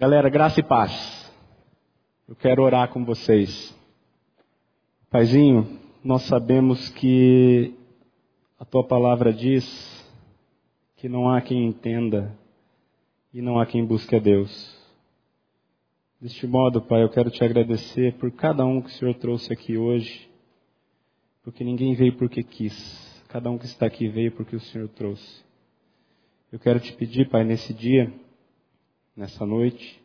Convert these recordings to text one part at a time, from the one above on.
Galera, graça e paz. Eu quero orar com vocês. Paizinho, nós sabemos que a tua palavra diz que não há quem entenda e não há quem busque a Deus. Deste modo, Pai, eu quero te agradecer por cada um que o Senhor trouxe aqui hoje, porque ninguém veio porque quis, cada um que está aqui veio porque o Senhor trouxe. Eu quero te pedir, Pai, nesse dia, nessa noite,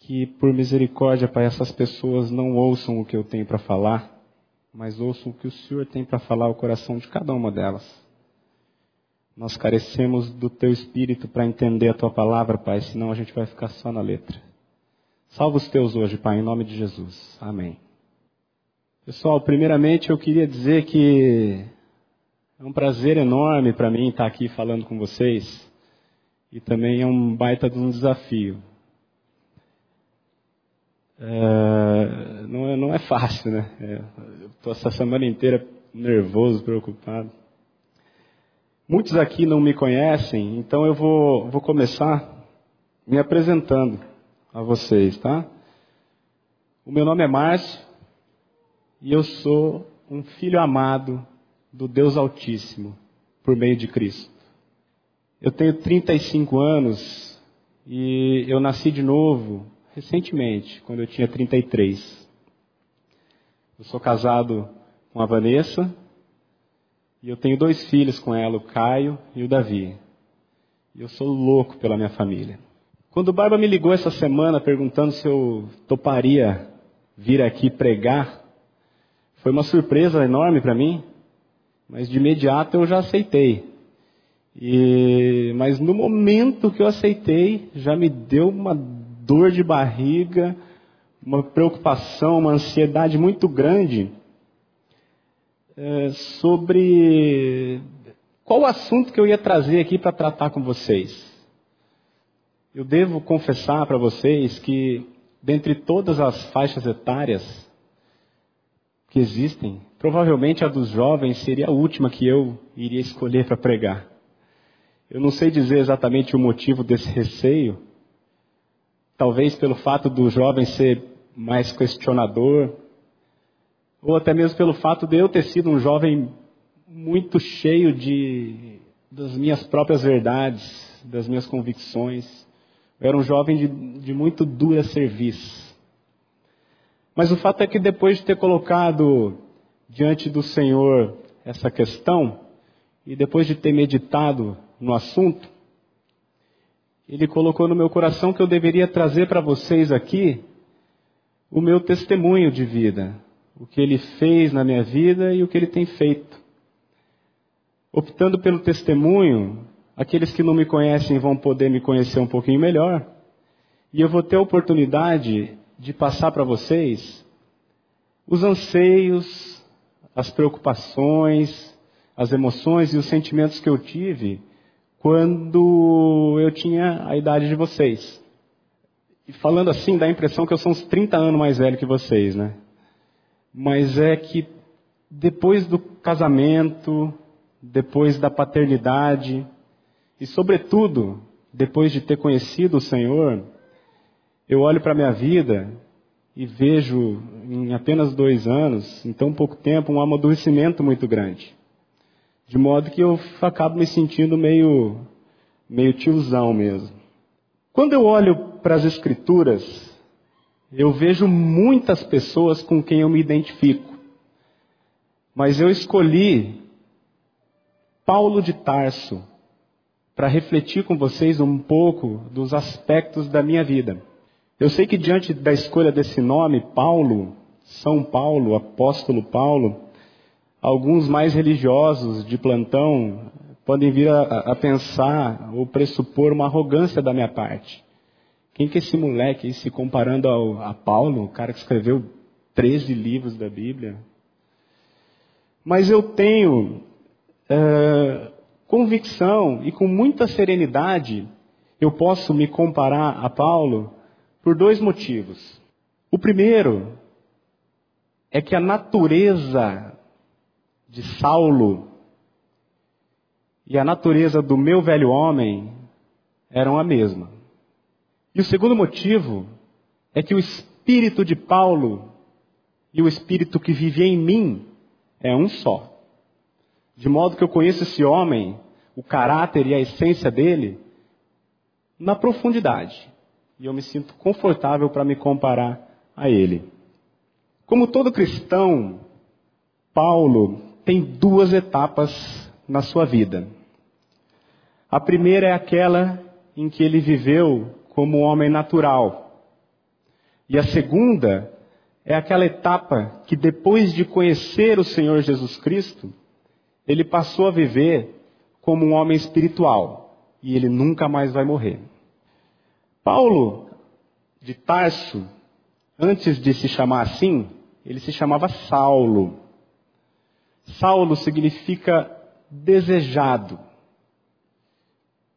que por misericórdia, Pai, essas pessoas não ouçam o que eu tenho para falar, mas ouçam o que o Senhor tem para falar ao coração de cada uma delas. Nós carecemos do Teu Espírito para entender a Tua palavra, Pai, senão a gente vai ficar só na letra. Salva os teus hoje, Pai, em nome de Jesus. Amém. Pessoal, primeiramente eu queria dizer que é um prazer enorme para mim estar aqui falando com vocês e também é um baita de um desafio. É, não, é, não, é, fácil, né? É, Estou essa semana inteira nervoso, preocupado. Muitos aqui não me conhecem, então eu vou, vou começar me apresentando a vocês, tá? O meu nome é Márcio e eu sou um filho amado do Deus Altíssimo por meio de Cristo. Eu tenho 35 anos e eu nasci de novo recentemente, quando eu tinha 33. Eu sou casado com a Vanessa e eu tenho dois filhos com ela, o Caio e o Davi. E eu sou louco pela minha família. Quando o Barba me ligou essa semana perguntando se eu toparia vir aqui pregar, foi uma surpresa enorme para mim, mas de imediato eu já aceitei. E, mas no momento que eu aceitei, já me deu uma dor de barriga, uma preocupação, uma ansiedade muito grande é, sobre qual o assunto que eu ia trazer aqui para tratar com vocês. Eu devo confessar para vocês que, dentre todas as faixas etárias que existem, provavelmente a dos jovens seria a última que eu iria escolher para pregar. Eu não sei dizer exatamente o motivo desse receio, talvez pelo fato do jovem ser mais questionador, ou até mesmo pelo fato de eu ter sido um jovem muito cheio de das minhas próprias verdades, das minhas convicções. Eu era um jovem de, de muito dura serviço. Mas o fato é que depois de ter colocado diante do Senhor essa questão, e depois de ter meditado no assunto, Ele colocou no meu coração que eu deveria trazer para vocês aqui o meu testemunho de vida, o que Ele fez na minha vida e o que Ele tem feito. Optando pelo testemunho, Aqueles que não me conhecem vão poder me conhecer um pouquinho melhor. E eu vou ter a oportunidade de passar para vocês os anseios, as preocupações, as emoções e os sentimentos que eu tive quando eu tinha a idade de vocês. E falando assim, dá a impressão que eu sou uns 30 anos mais velho que vocês, né? Mas é que depois do casamento, depois da paternidade, e, sobretudo, depois de ter conhecido o Senhor, eu olho para a minha vida e vejo em apenas dois anos, em tão pouco tempo, um amadurecimento muito grande. De modo que eu acabo me sentindo meio, meio tiozão mesmo. Quando eu olho para as Escrituras, eu vejo muitas pessoas com quem eu me identifico. Mas eu escolhi Paulo de Tarso para refletir com vocês um pouco dos aspectos da minha vida. Eu sei que diante da escolha desse nome, Paulo, São Paulo, Apóstolo Paulo, alguns mais religiosos de plantão podem vir a, a pensar ou pressupor uma arrogância da minha parte. Quem que é esse moleque aí se comparando ao, a Paulo, o cara que escreveu 13 livros da Bíblia? Mas eu tenho uh, convicção e com muita serenidade, eu posso me comparar a Paulo por dois motivos. O primeiro é que a natureza de Saulo e a natureza do meu velho homem eram a mesma. E o segundo motivo é que o espírito de Paulo e o espírito que vive em mim é um só. De modo que eu conheço esse homem, o caráter e a essência dele, na profundidade. E eu me sinto confortável para me comparar a ele. Como todo cristão, Paulo tem duas etapas na sua vida. A primeira é aquela em que ele viveu como homem natural. E a segunda é aquela etapa que depois de conhecer o Senhor Jesus Cristo, ele passou a viver como um homem espiritual e ele nunca mais vai morrer. Paulo de Tarso, antes de se chamar assim, ele se chamava Saulo. Saulo significa desejado,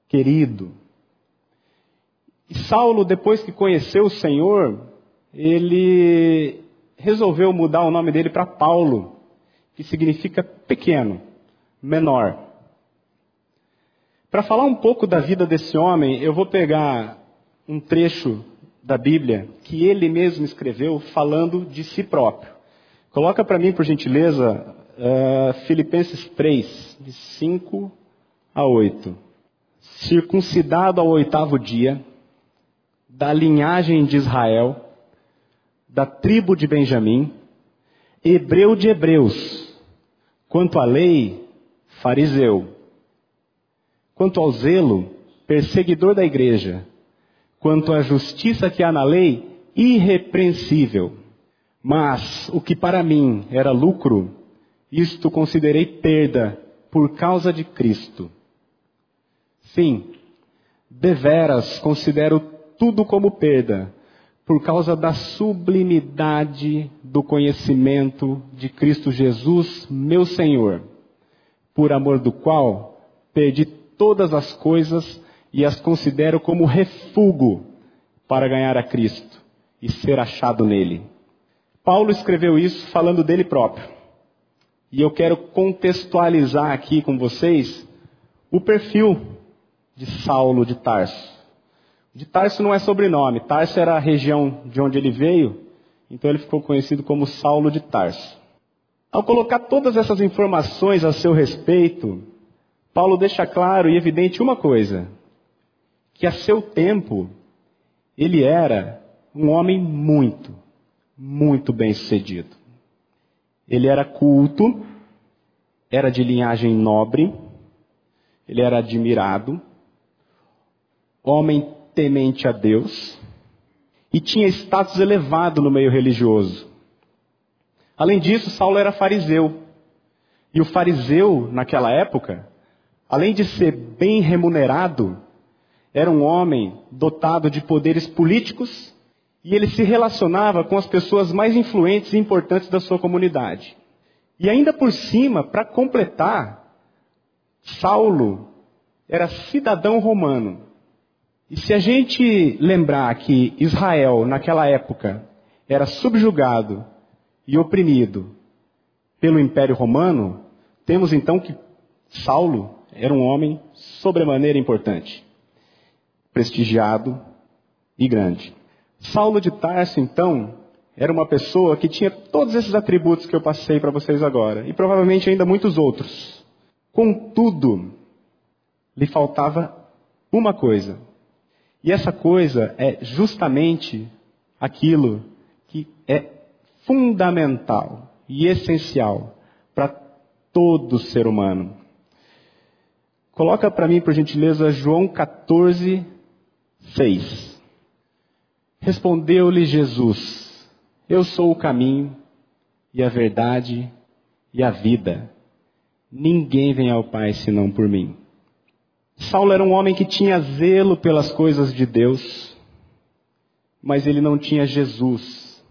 querido. E Saulo, depois que conheceu o Senhor, ele resolveu mudar o nome dele para Paulo, que significa pequeno, menor. Para falar um pouco da vida desse homem, eu vou pegar um trecho da Bíblia que ele mesmo escreveu falando de si próprio. Coloca para mim, por gentileza, uh, Filipenses 3, de 5 a 8. Circuncidado ao oitavo dia, da linhagem de Israel, da tribo de Benjamim, hebreu de hebreus, quanto à lei, fariseu, quanto ao zelo, perseguidor da igreja, quanto à justiça que há na lei, irrepreensível. Mas o que para mim era lucro, isto considerei perda por causa de Cristo. Sim, deveras considero tudo como perda por causa da sublimidade do conhecimento de Cristo Jesus, meu Senhor, por amor do qual perdi todas as coisas e as considero como refúgio para ganhar a Cristo e ser achado nele. Paulo escreveu isso falando dele próprio. E eu quero contextualizar aqui com vocês o perfil de Saulo de Tarso. De Tarso não é sobrenome, Tarso era a região de onde ele veio, então ele ficou conhecido como Saulo de Tarso. Ao colocar todas essas informações a seu respeito, Paulo deixa claro e evidente uma coisa: que a seu tempo ele era um homem muito, muito bem sucedido. Ele era culto, era de linhagem nobre, ele era admirado, homem temente a Deus e tinha status elevado no meio religioso. Além disso, Saulo era fariseu. E o fariseu, naquela época, além de ser bem remunerado, era um homem dotado de poderes políticos e ele se relacionava com as pessoas mais influentes e importantes da sua comunidade. E ainda por cima, para completar, Saulo era cidadão romano. E se a gente lembrar que Israel, naquela época, era subjugado e oprimido pelo Império Romano, temos então que Saulo era um homem sobremaneira importante, prestigiado e grande. Saulo de Tarso, então, era uma pessoa que tinha todos esses atributos que eu passei para vocês agora, e provavelmente ainda muitos outros. Contudo, lhe faltava uma coisa. E essa coisa é justamente aquilo que é fundamental e essencial para todo ser humano. Coloca para mim, por gentileza, João 14, 6. Respondeu-lhe Jesus: Eu sou o caminho e a verdade e a vida. Ninguém vem ao Pai senão por mim. Saulo era um homem que tinha zelo pelas coisas de Deus, mas ele não tinha Jesus.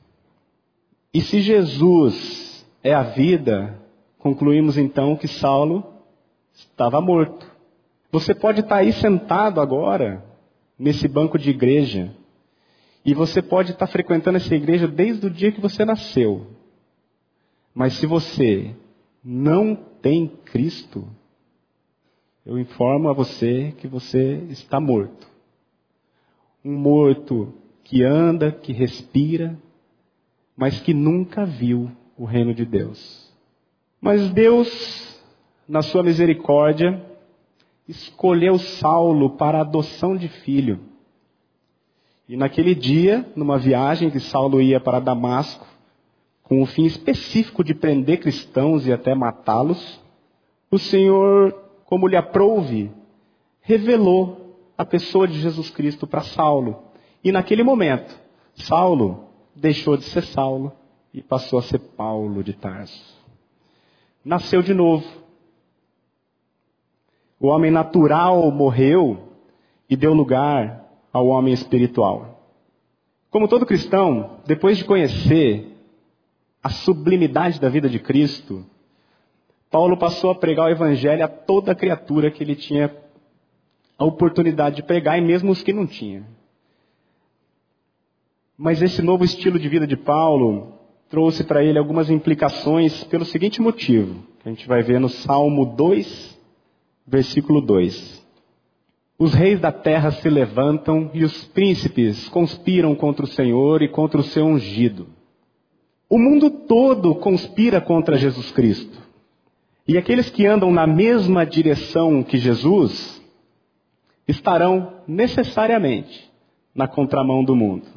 E se Jesus é a vida, concluímos então que Saulo estava morto. Você pode estar aí sentado agora, nesse banco de igreja, e você pode estar frequentando essa igreja desde o dia que você nasceu. Mas se você não tem Cristo, eu informo a você que você está morto. um morto que anda, que respira, mas que nunca viu o reino de Deus. Mas Deus, na sua misericórdia, escolheu Saulo para a adoção de filho. E naquele dia, numa viagem que Saulo ia para Damasco, com o fim específico de prender cristãos e até matá-los, o Senhor, como lhe aprouve, revelou a pessoa de Jesus Cristo para Saulo. E naquele momento, Saulo deixou de ser Saulo e passou a ser Paulo de Tarso. Nasceu de novo. O homem natural morreu e deu lugar ao homem espiritual. Como todo cristão, depois de conhecer a sublimidade da vida de Cristo, Paulo passou a pregar o evangelho a toda criatura que ele tinha a oportunidade de pregar e mesmo os que não tinha. Mas esse novo estilo de vida de Paulo trouxe para ele algumas implicações pelo seguinte motivo, que a gente vai ver no Salmo 2, versículo 2. Os reis da terra se levantam e os príncipes conspiram contra o Senhor e contra o seu ungido. O mundo todo conspira contra Jesus Cristo. E aqueles que andam na mesma direção que Jesus estarão necessariamente na contramão do mundo.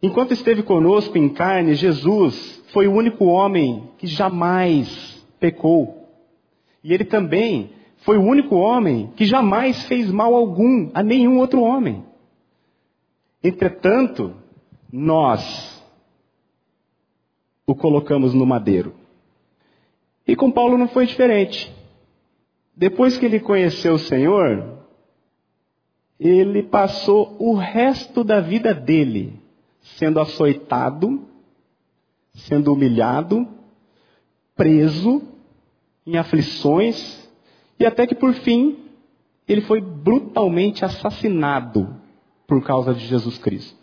Enquanto esteve conosco em carne, Jesus foi o único homem que jamais pecou. E ele também foi o único homem que jamais fez mal algum a nenhum outro homem. Entretanto, nós o colocamos no madeiro. E com Paulo não foi diferente. Depois que ele conheceu o Senhor, ele passou o resto da vida dele sendo açoitado, sendo humilhado, preso, em aflições, e até que por fim ele foi brutalmente assassinado por causa de Jesus Cristo.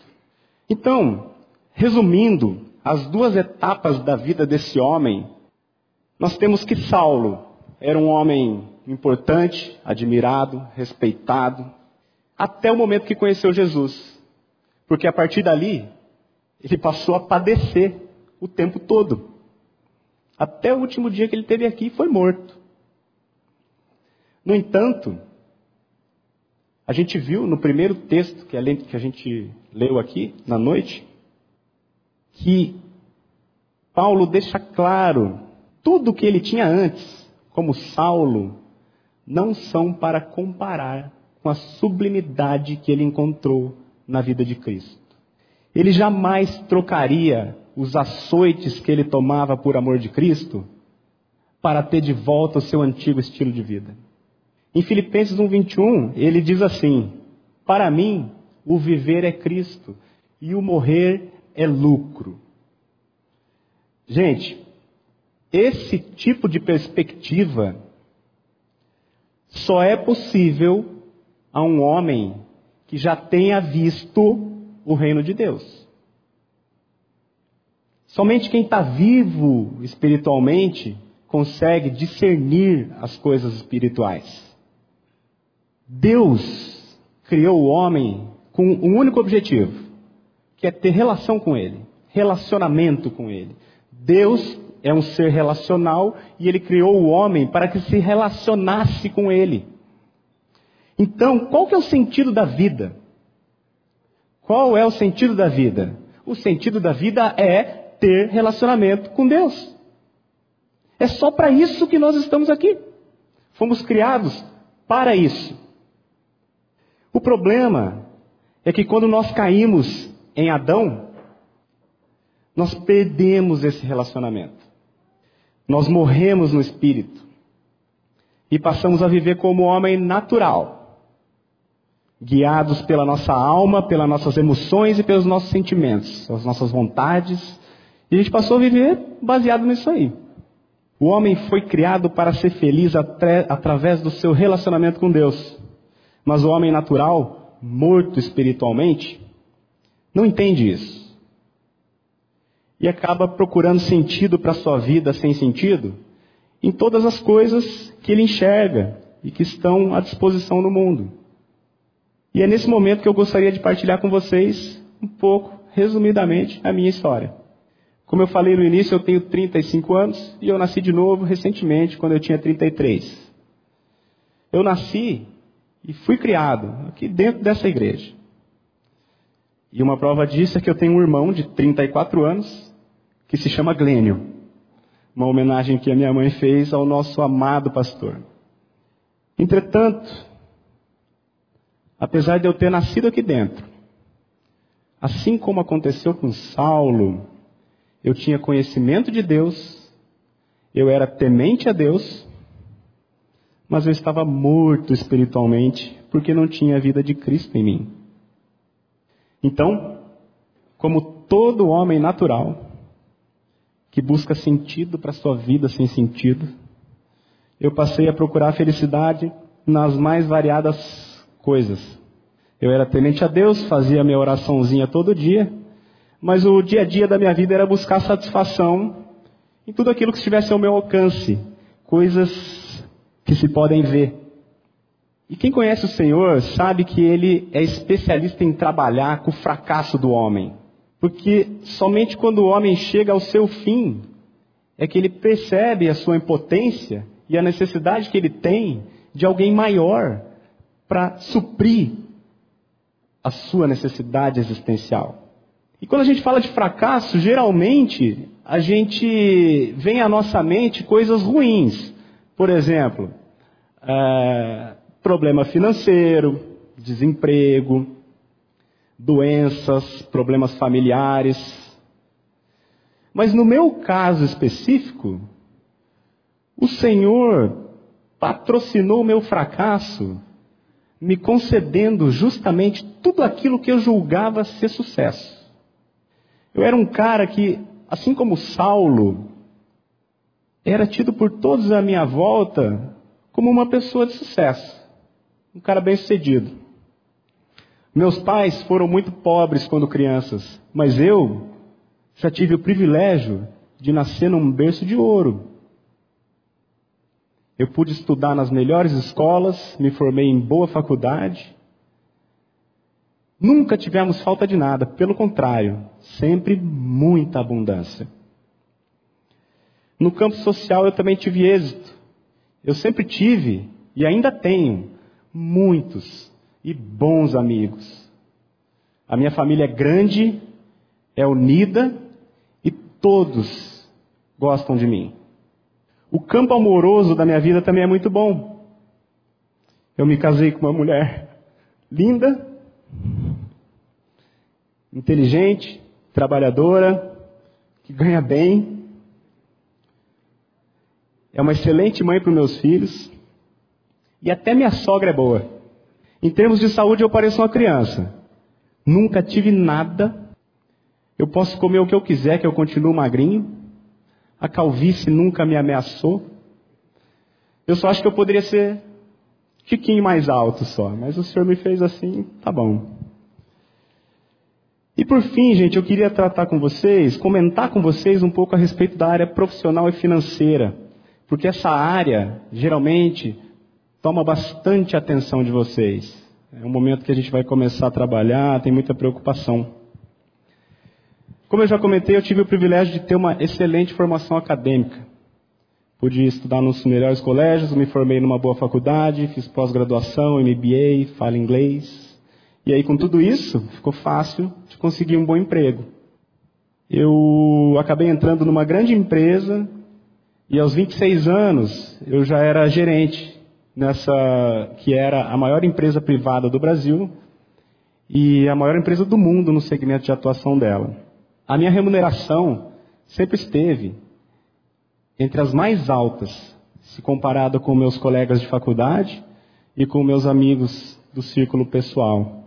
Então, resumindo as duas etapas da vida desse homem, nós temos que Saulo era um homem importante, admirado, respeitado, até o momento que conheceu Jesus. Porque a partir dali, ele passou a padecer o tempo todo. Até o último dia que ele teve aqui, foi morto. No entanto, a gente viu no primeiro texto que a gente leu aqui na noite, que Paulo deixa claro tudo o que ele tinha antes, como Saulo, não são para comparar com a sublimidade que ele encontrou na vida de Cristo. Ele jamais trocaria os açoites que ele tomava por amor de Cristo para ter de volta o seu antigo estilo de vida. Em Filipenses 1:21, ele diz assim: Para mim, o viver é Cristo e o morrer é lucro. Gente, esse tipo de perspectiva só é possível a um homem que já tenha visto o reino de Deus. Somente quem está vivo espiritualmente consegue discernir as coisas espirituais. Deus criou o homem com um único objetivo, que é ter relação com Ele, relacionamento com Ele. Deus é um ser relacional e Ele criou o homem para que se relacionasse com Ele. Então, qual que é o sentido da vida? Qual é o sentido da vida? O sentido da vida é ter relacionamento com Deus. É só para isso que nós estamos aqui. Fomos criados para isso. O problema é que quando nós caímos em Adão, nós perdemos esse relacionamento. Nós morremos no espírito e passamos a viver como homem natural guiados pela nossa alma, pelas nossas emoções e pelos nossos sentimentos, as nossas vontades. E a gente passou a viver baseado nisso aí. O homem foi criado para ser feliz através do seu relacionamento com Deus. Mas o homem natural, morto espiritualmente, não entende isso. E acaba procurando sentido para a sua vida sem sentido em todas as coisas que ele enxerga e que estão à disposição no mundo. E é nesse momento que eu gostaria de partilhar com vocês um pouco, resumidamente, a minha história. Como eu falei no início, eu tenho 35 anos e eu nasci de novo recentemente, quando eu tinha 33. Eu nasci e fui criado aqui dentro dessa igreja. E uma prova disso é que eu tenho um irmão de 34 anos que se chama Glênio. Uma homenagem que a minha mãe fez ao nosso amado pastor. Entretanto, apesar de eu ter nascido aqui dentro, assim como aconteceu com Saulo, eu tinha conhecimento de Deus, eu era temente a Deus, mas eu estava morto espiritualmente porque não tinha a vida de Cristo em mim. Então, como todo homem natural que busca sentido para sua vida sem sentido, eu passei a procurar felicidade nas mais variadas coisas. Eu era temente a Deus, fazia minha oraçãozinha todo dia, mas o dia a dia da minha vida era buscar satisfação em tudo aquilo que estivesse ao meu alcance, coisas que se podem ver. E quem conhece o Senhor sabe que ele é especialista em trabalhar com o fracasso do homem. Porque somente quando o homem chega ao seu fim é que ele percebe a sua impotência e a necessidade que ele tem de alguém maior para suprir a sua necessidade existencial. E quando a gente fala de fracasso, geralmente a gente vem à nossa mente coisas ruins. Por exemplo, é, problema financeiro, desemprego, doenças, problemas familiares. Mas no meu caso específico, o Senhor patrocinou o meu fracasso, me concedendo justamente tudo aquilo que eu julgava ser sucesso. Eu era um cara que, assim como Saulo, era tido por todos à minha volta como uma pessoa de sucesso, um cara bem sucedido. Meus pais foram muito pobres quando crianças, mas eu já tive o privilégio de nascer num berço de ouro. Eu pude estudar nas melhores escolas, me formei em boa faculdade, Nunca tivemos falta de nada, pelo contrário, sempre muita abundância. No campo social eu também tive êxito. Eu sempre tive e ainda tenho muitos e bons amigos. A minha família é grande, é unida e todos gostam de mim. O campo amoroso da minha vida também é muito bom. Eu me casei com uma mulher linda, inteligente, trabalhadora, que ganha bem. É uma excelente mãe para os meus filhos. E até minha sogra é boa. Em termos de saúde, eu pareço uma criança. Nunca tive nada. Eu posso comer o que eu quiser, que eu continuo magrinho. A calvície nunca me ameaçou. Eu só acho que eu poderia ser tiquinho mais alto só. Mas o Senhor me fez assim, tá bom. E por fim, gente, eu queria tratar com vocês, comentar com vocês um pouco a respeito da área profissional e financeira, porque essa área geralmente toma bastante atenção de vocês. É um momento que a gente vai começar a trabalhar, tem muita preocupação. Como eu já comentei, eu tive o privilégio de ter uma excelente formação acadêmica. Pude estudar nos melhores colégios, me formei numa boa faculdade, fiz pós-graduação, MBA, falo inglês, e aí, com tudo isso, ficou fácil de conseguir um bom emprego. Eu acabei entrando numa grande empresa e aos 26 anos eu já era gerente nessa que era a maior empresa privada do Brasil e a maior empresa do mundo no segmento de atuação dela. A minha remuneração sempre esteve entre as mais altas, se comparada com meus colegas de faculdade e com meus amigos do círculo pessoal.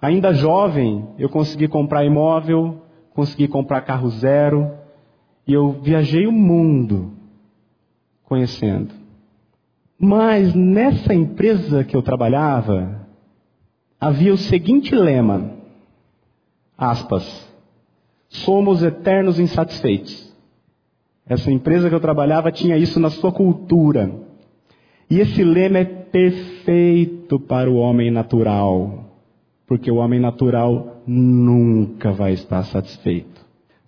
Ainda jovem, eu consegui comprar imóvel, consegui comprar carro zero, e eu viajei o mundo conhecendo. Mas nessa empresa que eu trabalhava, havia o seguinte lema, aspas, somos eternos insatisfeitos. Essa empresa que eu trabalhava tinha isso na sua cultura. E esse lema é perfeito para o homem natural, porque o homem natural nunca vai estar satisfeito.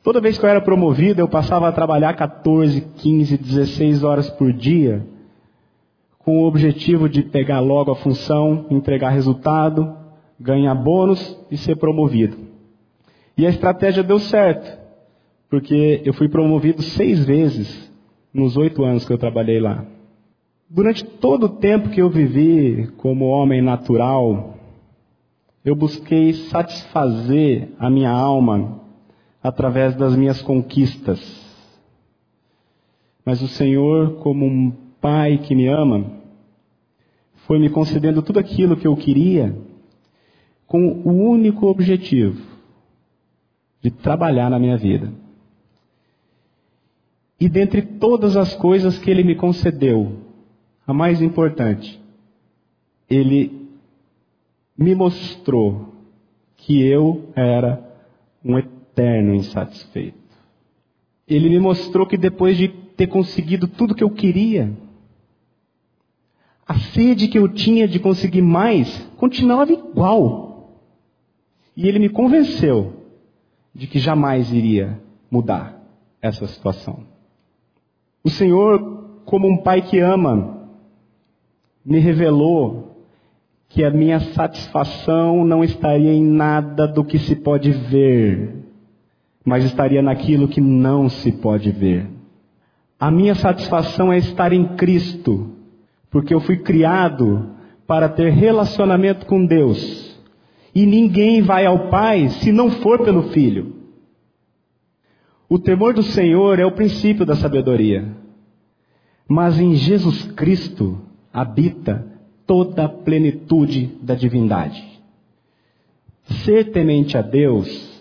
Toda vez que eu era promovido, eu passava a trabalhar 14, 15, 16 horas por dia, com o objetivo de pegar logo a função, entregar resultado, ganhar bônus e ser promovido. E a estratégia deu certo, porque eu fui promovido seis vezes nos oito anos que eu trabalhei lá. Durante todo o tempo que eu vivi como homem natural, eu busquei satisfazer a minha alma através das minhas conquistas. Mas o Senhor, como um pai que me ama, foi me concedendo tudo aquilo que eu queria com o único objetivo de trabalhar na minha vida. E dentre todas as coisas que Ele me concedeu, a mais importante, Ele me mostrou que eu era um eterno insatisfeito. Ele me mostrou que depois de ter conseguido tudo que eu queria, a sede que eu tinha de conseguir mais continuava igual. E ele me convenceu de que jamais iria mudar essa situação. O Senhor, como um pai que ama, me revelou que a minha satisfação não estaria em nada do que se pode ver, mas estaria naquilo que não se pode ver. A minha satisfação é estar em Cristo, porque eu fui criado para ter relacionamento com Deus. E ninguém vai ao Pai se não for pelo Filho. O temor do Senhor é o princípio da sabedoria. Mas em Jesus Cristo habita toda a plenitude da divindade. Ser temente a Deus,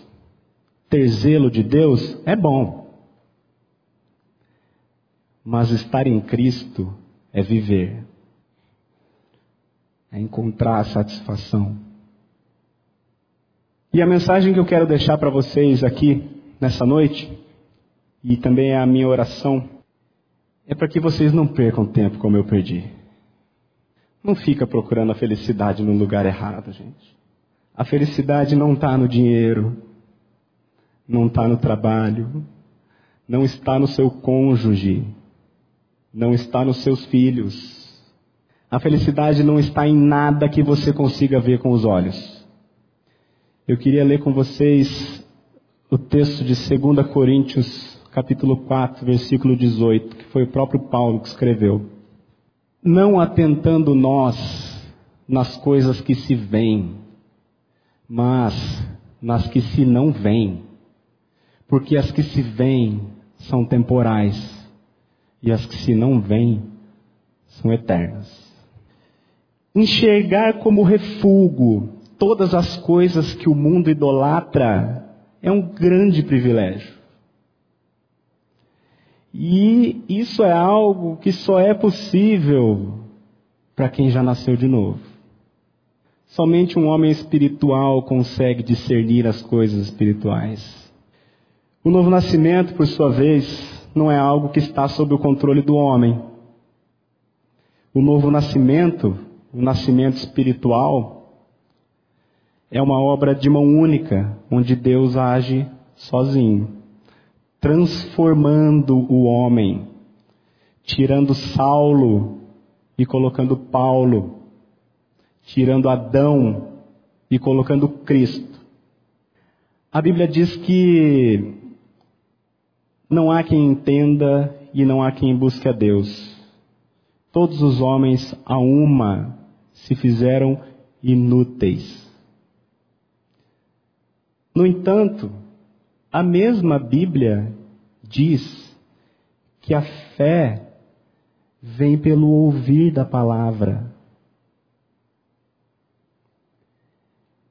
ter zelo de Deus, é bom. Mas estar em Cristo é viver, é encontrar a satisfação. E a mensagem que eu quero deixar para vocês aqui nessa noite, e também é a minha oração, é para que vocês não percam tempo como eu perdi. Não fica procurando a felicidade no lugar errado, gente. A felicidade não está no dinheiro, não está no trabalho, não está no seu cônjuge, não está nos seus filhos. A felicidade não está em nada que você consiga ver com os olhos. Eu queria ler com vocês o texto de 2 Coríntios, capítulo 4, versículo 18, que foi o próprio Paulo que escreveu. Não atentando nós nas coisas que se veem, mas nas que se não veem. Porque as que se veem são temporais, e as que se não veem são eternas. Enxergar como refúgio todas as coisas que o mundo idolatra é um grande privilégio. E isso é algo que só é possível para quem já nasceu de novo. Somente um homem espiritual consegue discernir as coisas espirituais. O novo nascimento, por sua vez, não é algo que está sob o controle do homem. O novo nascimento, o nascimento espiritual, é uma obra de mão única, onde Deus age sozinho, transformando o homem, tirando Saulo e colocando Paulo, tirando Adão e colocando Cristo. A Bíblia diz que não há quem entenda e não há quem busque a Deus. Todos os homens a uma se fizeram inúteis. No entanto, a mesma Bíblia diz que a fé vem pelo ouvir da palavra.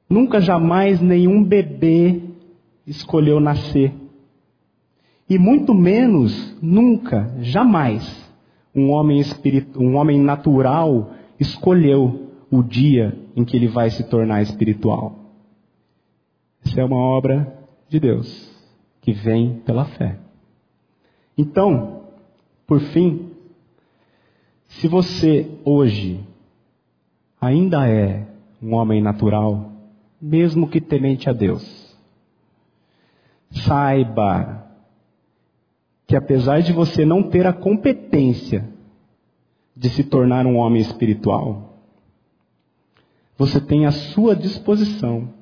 Nunca jamais nenhum bebê escolheu nascer. E muito menos, nunca, jamais, um homem, espiritu, um homem natural escolheu o dia em que ele vai se tornar espiritual. Isso é uma obra de Deus, que vem pela fé. Então, por fim, Se você hoje ainda é um homem natural, mesmo que temente a Deus, saiba que apesar de você não ter a competência de se tornar um homem espiritual, você tem à sua disposição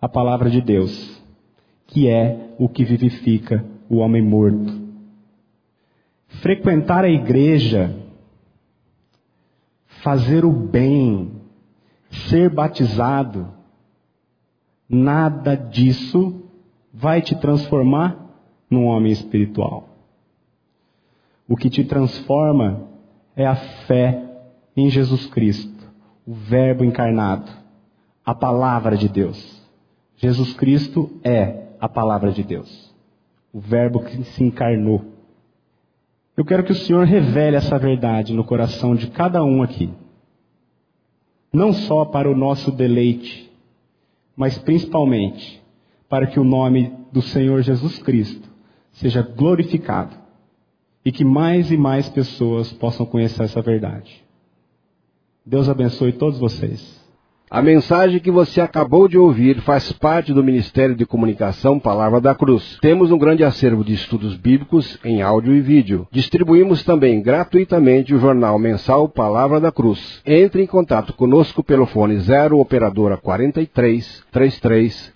a palavra de Deus, que é o que vivifica o homem morto. Frequentar a igreja, fazer o bem, ser batizado, nada disso vai te transformar num homem espiritual. O que te transforma é a fé em Jesus Cristo, o Verbo encarnado, a palavra de Deus. Jesus Cristo é a palavra de Deus, o Verbo que se encarnou. Eu quero que o Senhor revele essa verdade no coração de cada um aqui. Não só para o nosso deleite, mas principalmente para que o nome do Senhor Jesus Cristo seja glorificado e que mais e mais pessoas possam conhecer essa verdade. Deus abençoe todos vocês. A mensagem que você acabou de ouvir faz parte do Ministério de Comunicação Palavra da Cruz. Temos um grande acervo de estudos bíblicos em áudio e vídeo. Distribuímos também gratuitamente o jornal mensal Palavra da Cruz. Entre em contato conosco pelo fone 0 operadora 43 33